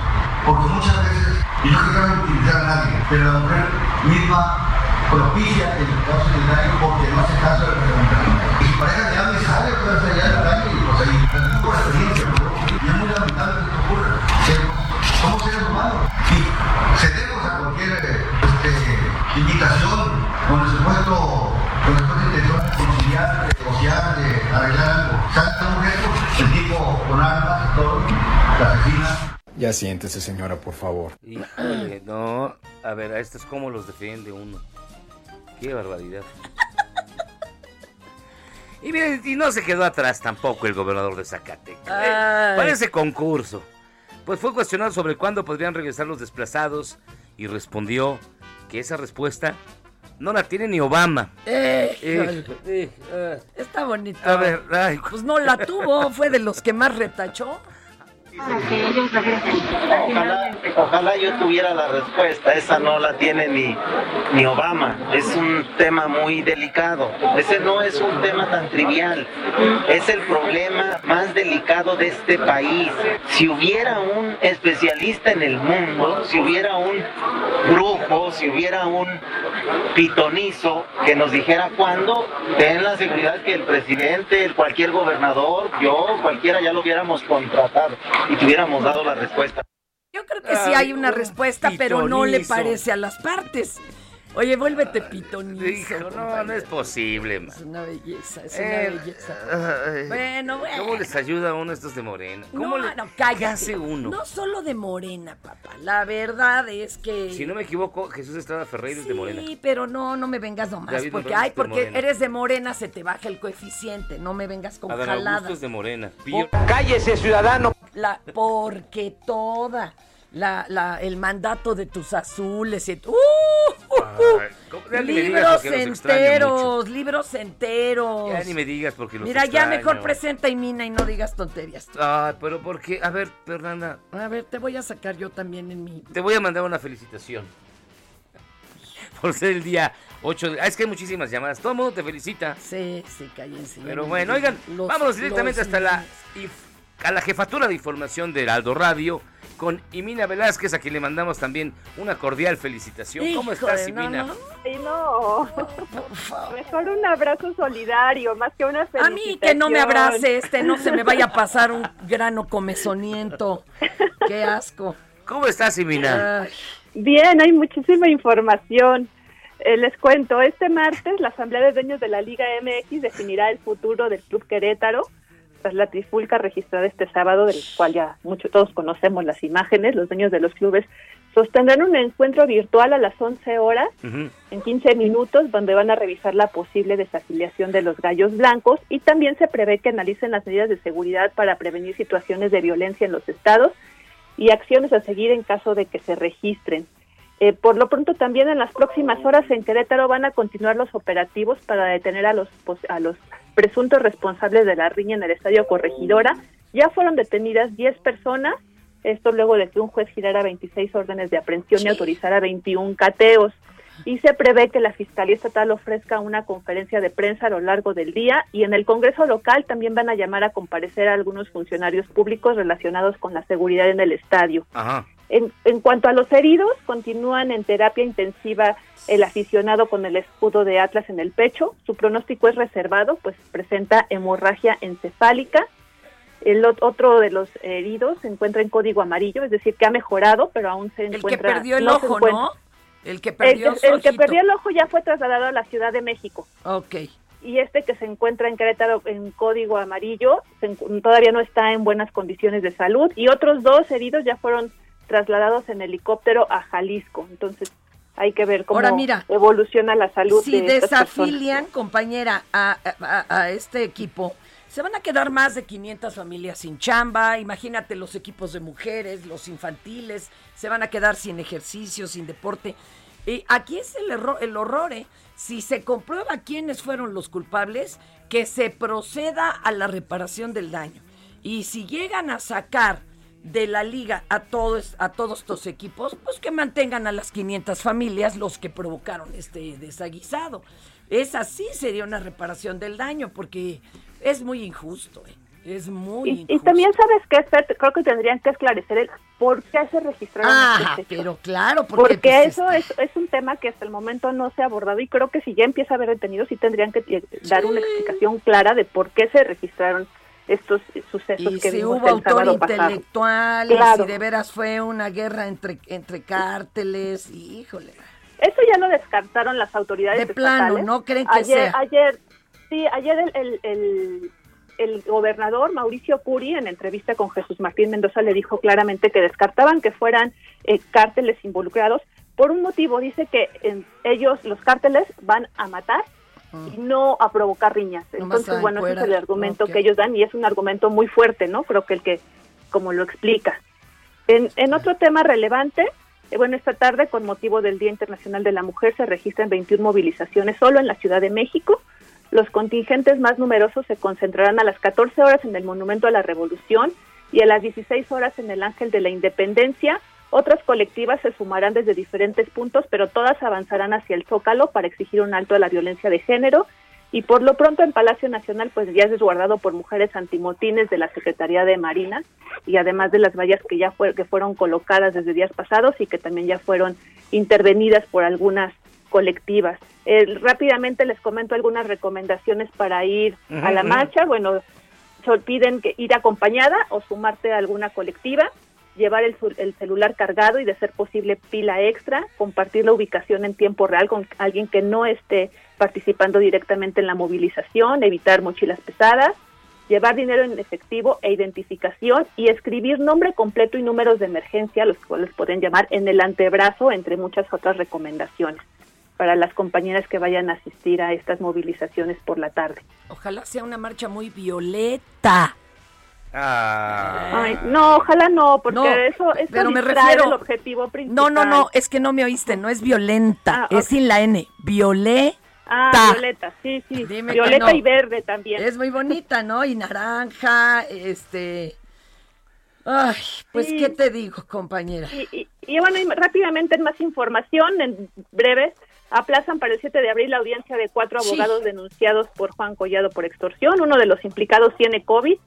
S19: Porque muchas veces, y no quiero utilizar a nadie, pero la mujer misma propicia que le causen daño porque no hace caso de
S10: Ya siéntese, señora, por favor.
S1: híjole, no. A ver, a estos cómo los defiende uno. Qué barbaridad. Y miren, y no se quedó atrás tampoco el gobernador de Zacatecas. ¿eh? Ese concurso. Pues fue cuestionado sobre cuándo podrían regresar los desplazados y respondió que esa respuesta no la tiene ni Obama.
S2: Eh,
S1: Eh, eh, ah.
S2: Está bonito.
S1: A ver, ay,
S2: Pues no la tuvo, fue de los que más retachó.
S21: Ojalá yo tuviera la respuesta, esa no la tiene ni, ni Obama, es un tema muy delicado, ese no es un tema tan trivial, es el problema más delicado de este país. Si hubiera un especialista en el mundo, si hubiera un brujo, si hubiera un pitonizo que nos dijera cuándo, ten la seguridad que el presidente, el cualquier gobernador, yo, cualquiera ya lo hubiéramos contratado y tuviéramos dado la respuesta.
S2: Yo creo que sí hay una respuesta, pero no le parece a las partes. Oye, vuélvete pitonizo.
S1: Hijo, no, no es posible, man.
S2: Es una belleza, es una
S1: Eh,
S2: belleza.
S1: ay,
S2: Bueno, bueno.
S1: ¿Cómo les ayuda a uno estos de Morena? ¿Cómo
S2: No,
S1: le-
S2: no,
S1: ¿Qué
S2: cállate.
S1: hace uno?
S2: No solo de Morena, papá. La verdad es que...
S1: Si no me equivoco, Jesús Estrada Ferreira es de Morena.
S2: Sí, pero no, no me vengas nomás.
S1: David
S2: porque, ay, porque
S1: Morena.
S2: eres de Morena, se te baja el coeficiente. No me vengas con
S1: Adán Augusto
S2: jaladas.
S1: es de Morena.
S17: Cállese, ciudadano.
S2: La, porque toda la, la, el mandato de tus azules y ¡Uh! Libros
S1: porque
S2: enteros, libros enteros.
S1: Ya ni me digas porque los
S2: Mira, ya mejor presenta y mina y no digas tonterías.
S1: Ay, pero ¿por qué? A ver, Fernanda,
S2: A ver, te voy a sacar yo también en mi...
S1: te voy a mandar una felicitación. Por ser el día 8 de... Ah, es que hay muchísimas llamadas. Todo el mundo te felicita.
S2: Sí, sí, cállense.
S1: Pero bueno, oigan,
S2: Los-
S1: vámonos directamente
S2: los-
S1: hasta la, a la jefatura de información de Heraldo Radio con Imina Velázquez, a quien le mandamos también una cordial felicitación. ¿Cómo estás, Imina?
S2: no.
S22: Ay, no. Mejor un abrazo solidario, más que una
S2: A
S22: felicitación.
S2: mí que no me abrace este, no se me vaya a pasar un grano comezoniento. Qué asco.
S1: ¿Cómo estás, Imina?
S2: Ay,
S22: Bien, hay muchísima información. Eh, les cuento, este martes la Asamblea de Dueños de la Liga MX definirá el futuro del Club Querétaro tras la trifulca registrada este sábado, del cual ya mucho, todos conocemos las imágenes. Los dueños de los clubes sostendrán un encuentro virtual a las 11 horas en 15 minutos donde van a revisar la posible desafiliación de los gallos blancos y también se prevé que analicen las medidas de seguridad para prevenir situaciones de violencia en los estados y acciones a seguir en caso de que se registren. Eh, por lo pronto también en las próximas horas en Querétaro van a continuar los operativos para detener a los a los presuntos responsables de la riña en el estadio Corregidora. Ya fueron detenidas 10 personas, esto luego de que un juez girara 26 órdenes de aprehensión y autorizara 21 cateos. Y se prevé que la Fiscalía Estatal ofrezca una conferencia de prensa a lo largo del día y en el Congreso local también van a llamar a comparecer a algunos funcionarios públicos relacionados con la seguridad en el estadio.
S1: Ajá.
S22: En, en cuanto a los heridos, continúan en terapia intensiva el aficionado con el escudo de Atlas en el pecho. Su pronóstico es reservado, pues presenta hemorragia encefálica. El ot- otro de los heridos se encuentra en código amarillo, es decir, que ha mejorado, pero aún se
S2: el que
S22: encuentra.
S2: perdió el
S22: no
S2: ojo,
S22: encuentra-
S2: ¿no? El que perdió
S22: el que
S2: ojito.
S22: perdió el ojo ya fue trasladado a la Ciudad de México.
S2: Ok.
S22: Y este que se encuentra en Querétaro en código amarillo se todavía no está en buenas condiciones de salud. Y otros dos heridos ya fueron trasladados en helicóptero a Jalisco. Entonces hay que ver cómo
S2: Ahora, mira,
S22: evoluciona la salud
S2: Si
S22: de estas personas.
S2: desafilian, compañera, a, a- a este equipo, se van a quedar más de 500 familias sin chamba. Imagínate los equipos de mujeres, los infantiles, se van a quedar sin ejercicio, sin deporte. Y aquí es el, error, el horror, ¿eh? Si se comprueba quiénes fueron los culpables, que se proceda a la reparación del daño. Y si llegan a sacar de la liga a todos, a todos estos equipos, pues que mantengan a las 500 familias los que provocaron este desaguisado. Esa sí sería una reparación del daño, porque es muy injusto, ¿eh? es muy
S22: Y,
S2: injusto.
S22: y también sabes que creo que tendrían que esclarecer el por qué se registraron
S2: Ah, pero claro, porque,
S22: porque,
S2: pues,
S22: eso es, es un tema que hasta el momento no se ha abordado y creo que si ya empieza a haber detenidos sí tendrían que eh, dar una explicación clara de por qué se registraron estos sucesos
S2: y
S22: que
S2: si
S22: vimos
S2: hubo
S22: el
S2: autor intelectual, y
S22: Claro.
S2: si de veras fue una guerra entre, entre cárteles, híjole.
S22: Eso ya lo descartaron las autoridades
S2: De plano,
S22: estatales.
S2: ¿no creen que
S22: ayer,
S2: sea?
S22: Ayer, sí, ayer el, el, el- el gobernador Mauricio Curi, en entrevista con Jesús Martín Mendoza, le dijo claramente que descartaban que fueran eh, cárteles involucrados. Por un motivo, dice que eh, ellos, los cárteles, van a matar y no a provocar riñas. Entonces, bueno, ese es el argumento que ellos dan y es un argumento muy fuerte, ¿no? Creo que el que, como lo explica. En, en otro tema relevante, eh, bueno, esta tarde, con motivo del Día Internacional de la Mujer, se registran 21 movilizaciones solo en la Ciudad de México. Los contingentes más numerosos se concentrarán a las 14 horas en el Monumento a la Revolución y a las 16 horas en el Ángel de la Independencia. Otras colectivas se sumarán desde diferentes puntos, pero todas avanzarán hacia el Zócalo para exigir un alto a la violencia de género. Y por lo pronto en Palacio Nacional pues ya es resguardado por mujeres antimotines de la Secretaría de Marina y además de las vallas que ya fue, que fueron colocadas desde días pasados y que también ya fueron intervenidas por algunas colectivas. Eh, rápidamente les comento algunas recomendaciones para ir a la marcha. Bueno, se piden que ir acompañada o sumarte a alguna colectiva, llevar el, el celular cargado y de ser posible pila extra, compartir la ubicación en tiempo real con alguien que no esté participando directamente en la movilización, evitar mochilas pesadas, llevar dinero en efectivo e identificación y escribir nombre completo y números de emergencia, los cuales pueden llamar en el antebrazo, entre muchas otras recomendaciones para las compañeras que vayan a asistir a estas movilizaciones por la tarde.
S2: Ojalá sea una marcha muy violeta.
S22: Ay, no, ojalá no, porque
S2: No,
S22: eso, eso
S2: pero me refiero-
S22: del objetivo principal.
S2: No, no, no, es que no me oíste, no es violenta,
S22: Ah,
S2: es sin la N, violeta.
S22: Ah, violeta, sí, sí.
S2: Dime
S22: violeta
S2: no.
S22: y verde también.
S2: Es muy bonita, ¿no? Y naranja, este... Ay, pues,
S22: Sí.
S2: ¿qué te digo, compañera?
S22: Y, y- y bueno, y rápidamente en más información, en breve, aplazan para el 7 de abril la audiencia de cuatro
S2: Sí.
S22: abogados denunciados por Juan Collado por extorsión. Uno de los implicados tiene COVID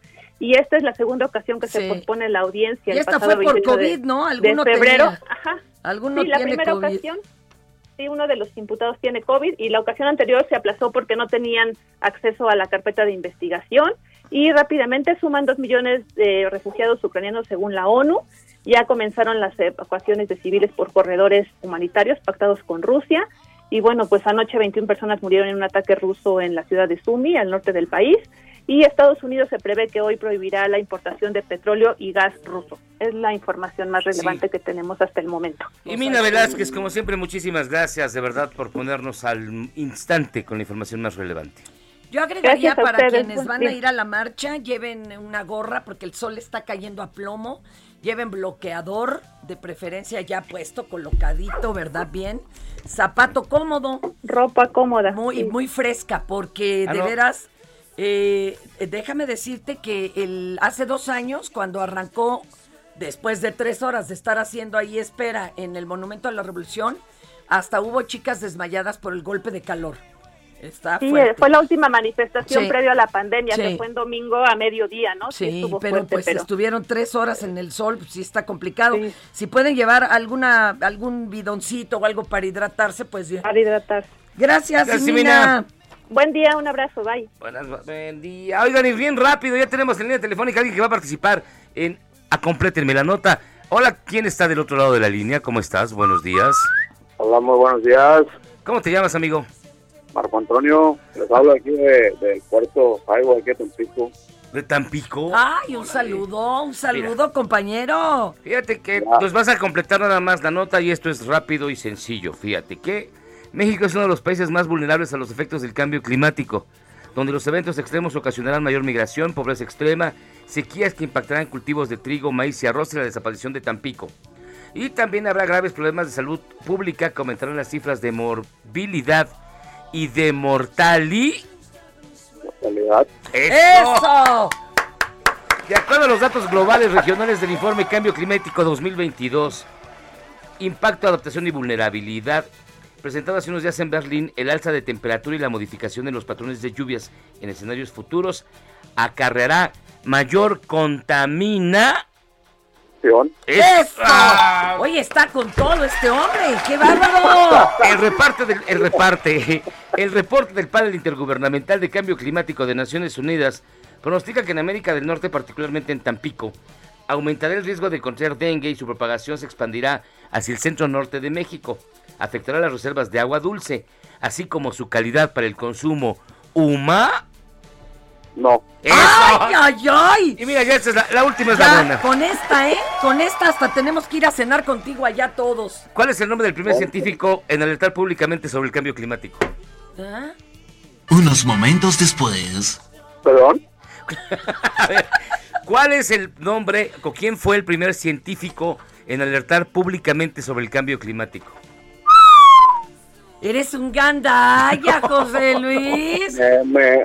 S22: y esta es la segunda ocasión que se pospone la audiencia.
S2: Y esta fue por
S22: 21 de-
S2: COVID, ¿no?
S22: De
S2: Alguno
S22: febrero.
S2: tenía.
S22: Ajá.
S2: Alguno
S22: sí, la
S2: tiene
S22: primera
S2: COVID.
S22: ocasión, sí, uno de los imputados tiene COVID y la ocasión anterior se aplazó porque no tenían acceso a la carpeta de investigación y rápidamente suman dos millones de refugiados ucranianos según la ONU. Ya comenzaron las evacuaciones de civiles por corredores humanitarios pactados con Rusia. Y bueno, pues anoche 21 personas murieron en un ataque ruso en la ciudad de Sumi, al norte del país. Y Estados Unidos se prevé que hoy prohibirá la importación de petróleo y gas ruso. Es la información más relevante que tenemos hasta el momento.
S1: Y Mina Velázquez, como siempre, muchísimas gracias de verdad por ponernos al instante con la información más relevante.
S2: Yo agregaría para
S22: ustedes,
S2: quienes van a ir a la marcha, lleven una gorra porque el sol está cayendo a plomo, lleven bloqueador, de preferencia ya puesto, colocadito, ¿verdad? Bien. Zapato cómodo.
S22: Ropa cómoda.
S2: Muy,
S22: sí.
S2: muy fresca, porque
S1: Ah,
S2: de
S1: no.
S2: veras, eh, déjame decirte que el, hace dos años, cuando arrancó, después de tres horas de estar haciendo ahí espera en el Monumento a la Revolución, hasta hubo chicas desmayadas por el golpe de calor. Está
S22: Sí,
S2: fuerte.
S22: fue la última manifestación
S2: Sí.
S22: previo a la pandemia,
S2: Sí.
S22: que fue en domingo a mediodía, ¿no?
S2: Sí,
S22: estuvo
S2: pero
S22: fuerte,
S2: pues
S22: pero-
S2: estuvieron tres horas en el sol, pues sí está complicado. Si pueden llevar alguna algún bidoncito o algo para hidratarse, pues bien.
S22: Para hidratarse.
S2: Gracias,
S1: Gracias,
S2: Mina.
S1: Mina.
S22: Buen día, un abrazo, bye.
S1: Buenas, buen día. Oigan, y bien rápido, ya tenemos en línea telefónica alguien que va a participar en Acomplétenme la nota. Hola, ¿quién está del otro lado de la línea? ¿Cómo estás? Buenos días.
S23: Hola, muy buenos días.
S1: ¿Cómo te llamas, amigo?
S23: Marco Antonio, les hablo aquí de- del puerto Jaibo, aquí de Tampico.
S1: ¿De Tampico?
S2: Ay, un saludo, un saludo, compañero.
S1: Fíjate que nos vas a completar nada más la nota y esto es rápido y sencillo. Fíjate que México es uno de los países más vulnerables a los efectos del cambio climático, donde los eventos extremos ocasionarán mayor migración, pobreza extrema, sequías que impactarán cultivos de trigo, maíz y arroz y la desaparición de Tampico. Y también habrá graves problemas de salud pública que aumentarán las cifras de morbilidad y de mortalidad.
S2: ¡Eso!
S1: De acuerdo a los datos globales regionales del informe Cambio Climático 2022, Impacto, Adaptación y Vulnerabilidad, presentado hace unos días en Berlín, el alza de temperatura y la modificación de los patrones de lluvias en escenarios futuros acarreará mayor contamina.
S2: ¡Eso! Oye, está con todo este hombre. ¡Qué bárbaro!
S1: El reparte del, el reparte, el reporte del panel intergubernamental de cambio climático de Naciones Unidas pronostica que en América del Norte, particularmente en Tampico, aumentará el riesgo de contraer dengue y su propagación se expandirá hacia el centro norte de México. Afectará las reservas de agua dulce, así como su calidad para el consumo humano.
S23: No.
S2: ¡Ay, ay, ay!
S1: Y mira, ya esta es la, la última es la buena.
S2: con esta, ¿eh? Con esta hasta tenemos que ir a cenar contigo allá todos.
S1: ¿Cuál es el nombre del primer científico en alertar públicamente sobre el cambio climático?
S2: ¿Ah?
S24: Unos momentos después.
S23: ¿Perdón?
S1: A ver, ¿cuál es el nombre o quién fue el primer científico en alertar públicamente sobre el cambio climático?
S2: Eres un gandalla, José Luis.
S23: Eh, me,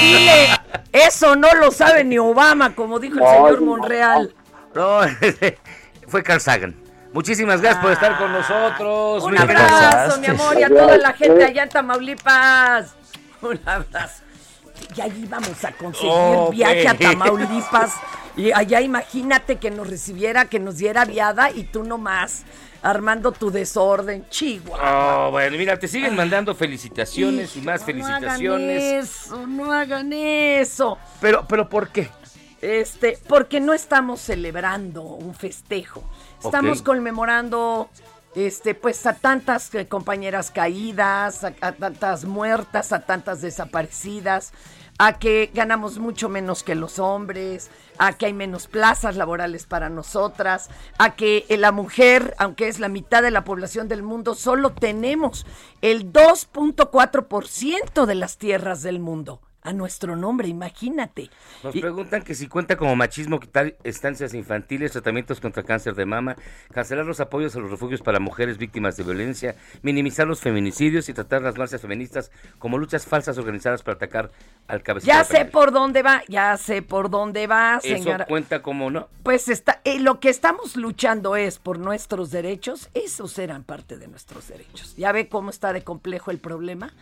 S2: Dile, Eso no lo sabe ni Obama, como dijo el señor
S1: no.
S2: Monreal.
S1: No, fue Carl Sagan. Muchísimas gracias por estar con nosotros.
S2: Un abrazo, mi amor, y a toda la gente allá en Tamaulipas. Un abrazo. Ya íbamos a conseguir
S1: Oh,
S2: viaje a. Tamaulipas. Y allá imagínate que nos recibiera, que nos diera viada y tú nomás armando tu desorden. Chihuahua.
S1: Oh, bueno, mira, te siguen mandando felicitaciones y más felicitaciones.
S2: No hagan eso, no hagan eso.
S1: Pero, pero ¿por qué?
S2: Este, porque no estamos celebrando un festejo. Estamos conmemorando este, pues a tantas eh, compañeras caídas, a, tantas muertas, a tantas desaparecidas, a que ganamos mucho menos que los hombres, a que hay menos plazas laborales para nosotras, a que la mujer, aunque es la mitad de la población del mundo, solo tenemos el 2.4% de las tierras del mundo. A nuestro nombre, imagínate.
S1: Nos
S2: Y-
S1: preguntan que si cuenta como machismo quitar estancias infantiles, tratamientos contra cáncer de mama, cancelar los apoyos a los refugios para mujeres víctimas de violencia, minimizar los feminicidios y tratar las marchas feministas como luchas falsas organizadas para atacar al cabecilla.
S2: Ya sé por dónde va, ya sé por dónde va,
S1: Eso
S2: señora.
S1: cuenta como no.
S2: Pues está, eh, lo que estamos luchando es por nuestros derechos, esos eran parte de nuestros derechos. ¿Ya ve cómo está de complejo el problema?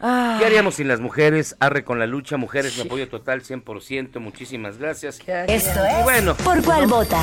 S2: Ah,
S1: ¿Qué haríamos sin las mujeres? Arre con la lucha, mujeres, mi apoyo total, 100%, muchísimas gracias.
S25: Esto
S1: Y
S25: es
S1: bueno,
S25: ¿Por cuál vota?